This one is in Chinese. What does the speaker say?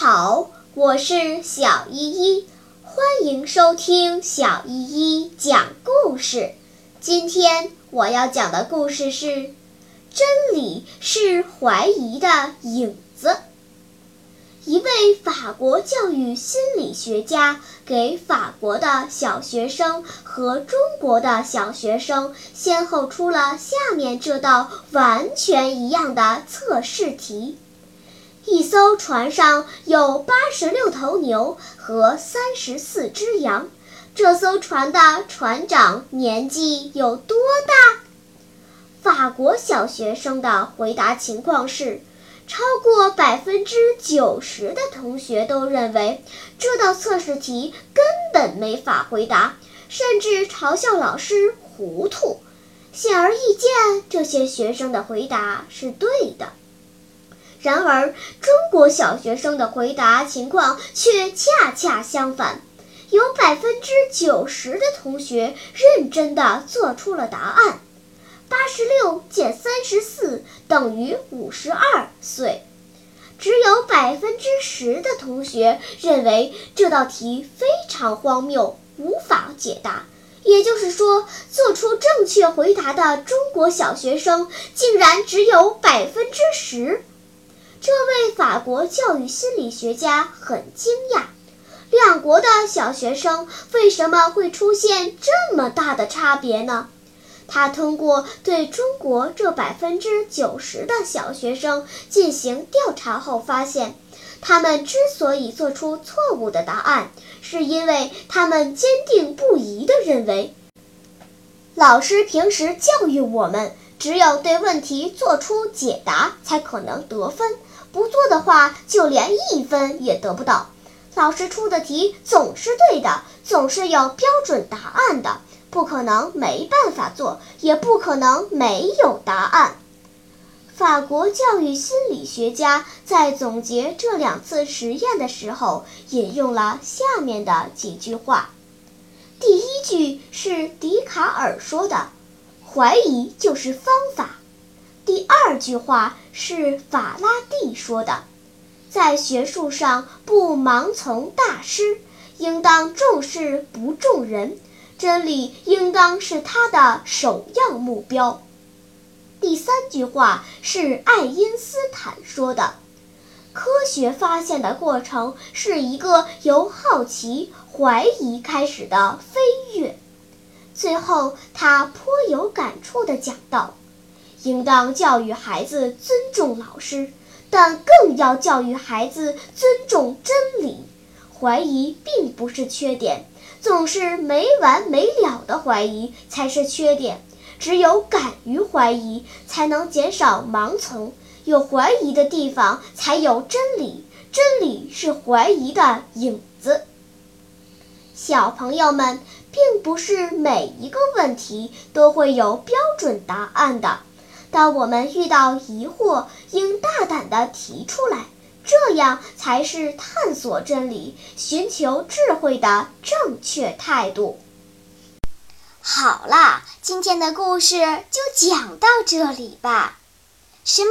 好，我是小依依，欢迎收听小依依讲故事。今天我要讲的故事是：真理是怀疑的影子。一位法国教育心理学家给法国的小学生和中国的小学生先后出了下面这道完全一样的测试题。一艘船上有八十六头牛和三十四只羊。这艘船的船长年纪有多大？法国小学生的回答情况是：超过百分之九十的同学都认为这道测试题根本没法回答，甚至嘲笑老师糊涂。显而易见，这些学生的回答是对的。然而，中国小学生的回答情况却恰恰相反，有百分之九十的同学认真地做出了答案：八十六减三十四等于五十二岁。只有百分之十的同学认为这道题非常荒谬，无法解答。也就是说，做出正确回答的中国小学生竟然只有百分之十。这位法国教育心理学家很惊讶，两国的小学生为什么会出现这么大的差别呢？他通过对中国这百分之九十的小学生进行调查后发现，他们之所以做出错误的答案，是因为他们坚定不移地认为，老师平时教育我们，只有对问题做出解答才可能得分。不做的话，就连一分也得不到。老师出的题总是对的，总是有标准答案的，不可能没办法做，也不可能没有答案。法国教育心理学家在总结这两次实验的时候，引用了下面的几句话。第一句是笛卡尔说的：“怀疑就是方法。”第二句话是法拉第说的，在学术上不盲从大师，应当重视不重人，真理应当是他的首要目标。第三句话是爱因斯坦说的，科学发现的过程是一个由好奇、怀疑开始的飞跃。最后，他颇有感触地讲道。应当教育孩子尊重老师，但更要教育孩子尊重真理。怀疑并不是缺点，总是没完没了的怀疑才是缺点。只有敢于怀疑，才能减少盲从。有怀疑的地方，才有真理。真理是怀疑的影子。小朋友们，并不是每一个问题都会有标准答案的。当我们遇到疑惑，应大胆地提出来，这样才是探索真理、寻求智慧的正确态度。好啦，今天的故事就讲到这里吧。什么？